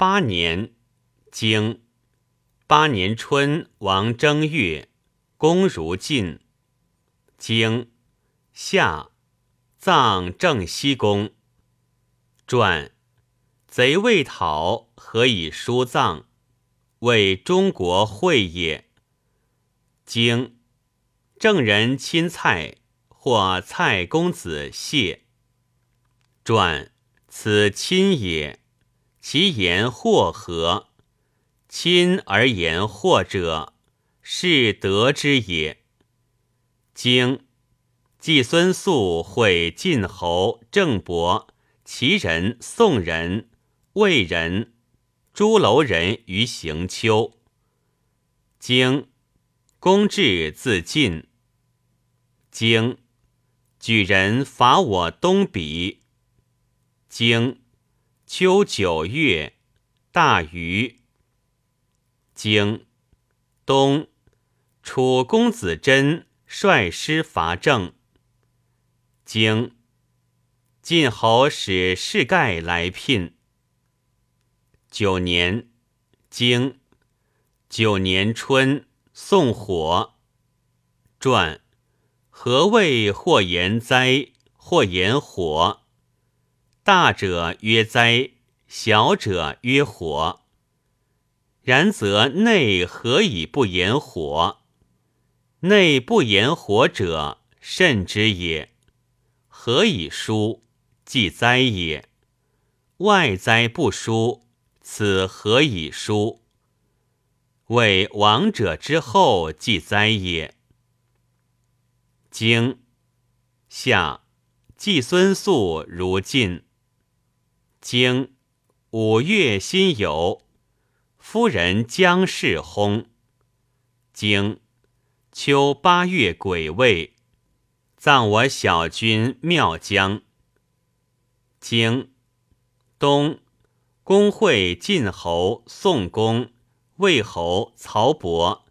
八年，经八年春，王正月，公如晋。经夏，葬正西宫。传贼未讨，何以书葬？为中国会也。经郑人亲蔡，或蔡公子谢。传此亲也。其言或何？亲而言或者，是得之也。经季孙宿会晋侯郑伯，齐人、宋人、魏人、朱楼人于行丘。经公至自晋。经举人伐我东鄙。经。秋九月，大雨。经冬，楚公子真率师伐郑。经晋侯使士盖来聘。九年，经九年春，宋火。传何谓或言灾，或言火？大者曰灾，小者曰火。然则内何以不言火？内不言火者，甚之也。何以疏？即灾也。外灾不疏，此何以疏？为亡者之后，即灾也。经下，季孙宿如晋。经五月辛酉，夫人姜氏薨。经秋八月癸未，葬我小君庙姜。经冬，公会晋侯、宋公、魏侯、曹伯、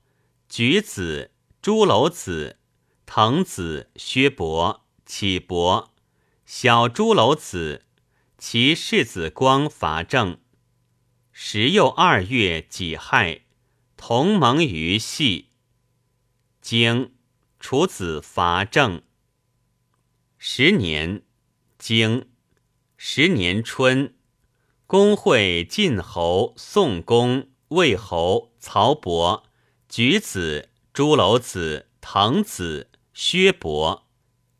举子、朱楼子、滕子、薛伯、启伯、小朱楼子。其世子光伐郑，时又二月己亥，同盟于系。经楚子伐郑。十年，经十年春，公会晋侯、宋公、魏侯、曹伯、举子、朱楼子、滕子、薛伯、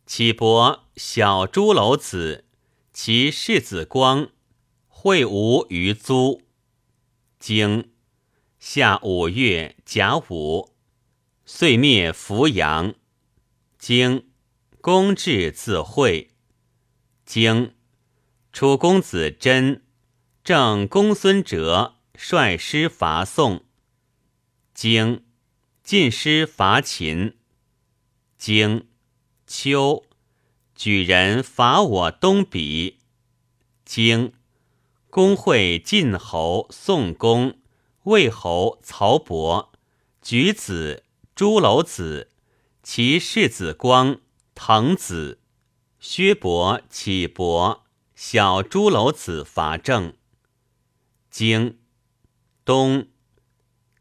启伯、小朱楼子。其世子光会吴于租，经夏五月甲午，遂灭扶阳。经公至自会。经楚公子真正公孙哲率师伐宋。经晋师伐秦。经秋。举人伐我东鄙，经。公会晋侯、宋公、魏侯、曹伯、举子、朱楼子、其世子光、滕子、薛伯、启伯、小朱楼子伐郑。经。东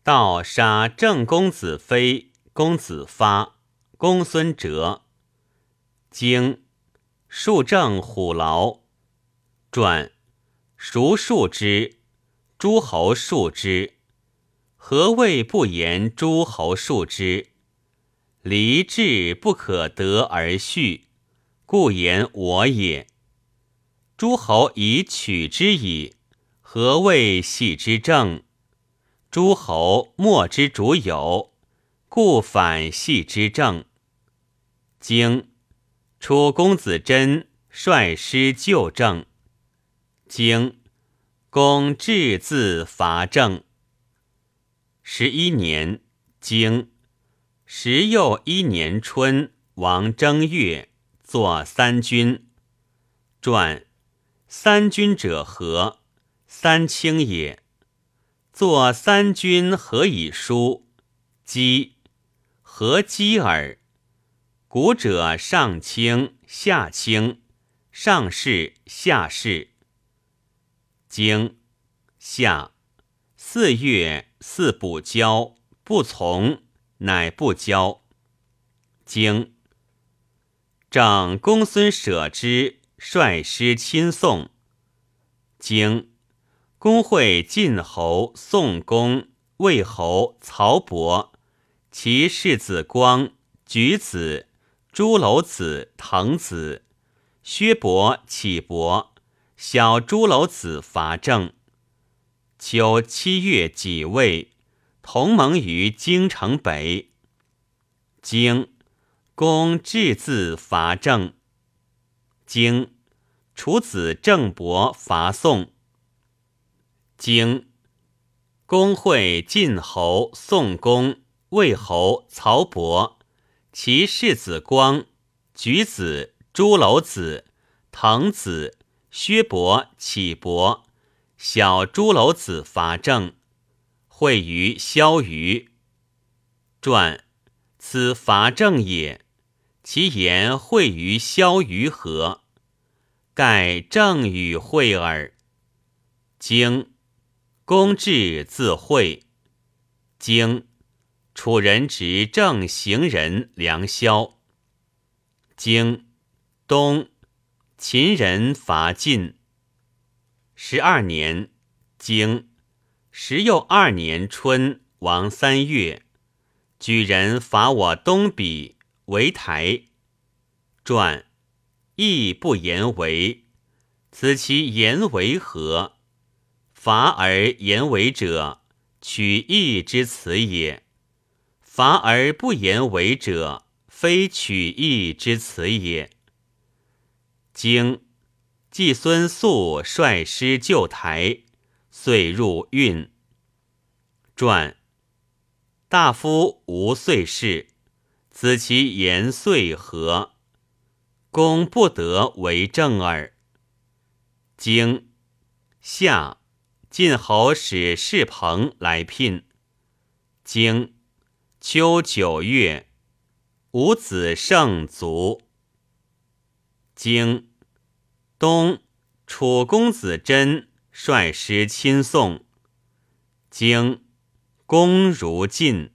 盗杀郑公子非、公子发、公孙哲。经。树正虎牢，传孰树之？诸侯树之。何谓不言诸侯树之？离志不可得而续，故言我也。诸侯以取之矣，何谓系之正？诸侯莫之主有，故反系之正。经。楚公子真率师救郑，经公至自伐郑。十一年，经时又一年春，王正月，作三军。传三军者何？三清也。作三军何以书？积何积耳？古者上清下清，上士下士。经夏四月，四不交，不从，乃不交。经长公孙舍之率师亲送。经公会晋侯、宋公、魏侯、曹伯，其世子光、举子、朱楼子、滕子、薛伯、启伯，小朱楼子伐郑。秋七月己未，同盟于京城北。京公至自伐郑。京楚子郑伯伐宋。京公会晋侯、宋公、魏侯、曹伯，其世子光、举子、朱楼子、滕子、薛伯、启伯。小朱楼子伐郑，会于萧虞。传此伐郑也，其言会于萧虞何？盖郑与会耳。经公至自会。经楚人执郑行人梁萧。经东秦人伐晋。十二年，经十又二年春，王三月，举人伐我东鄙为台。传亦不言为，此其言为何？伐而言为者，取义之辞也；伐而不言为者，非取义之辞也。经。季孙宿率师救台，遂入运。传大夫无遂事，子其言遂何？公不得为政耳。经夏，晋侯使士朋来聘。经秋九月，五子胜卒。经。东楚公子真率师亲送，经公如晋。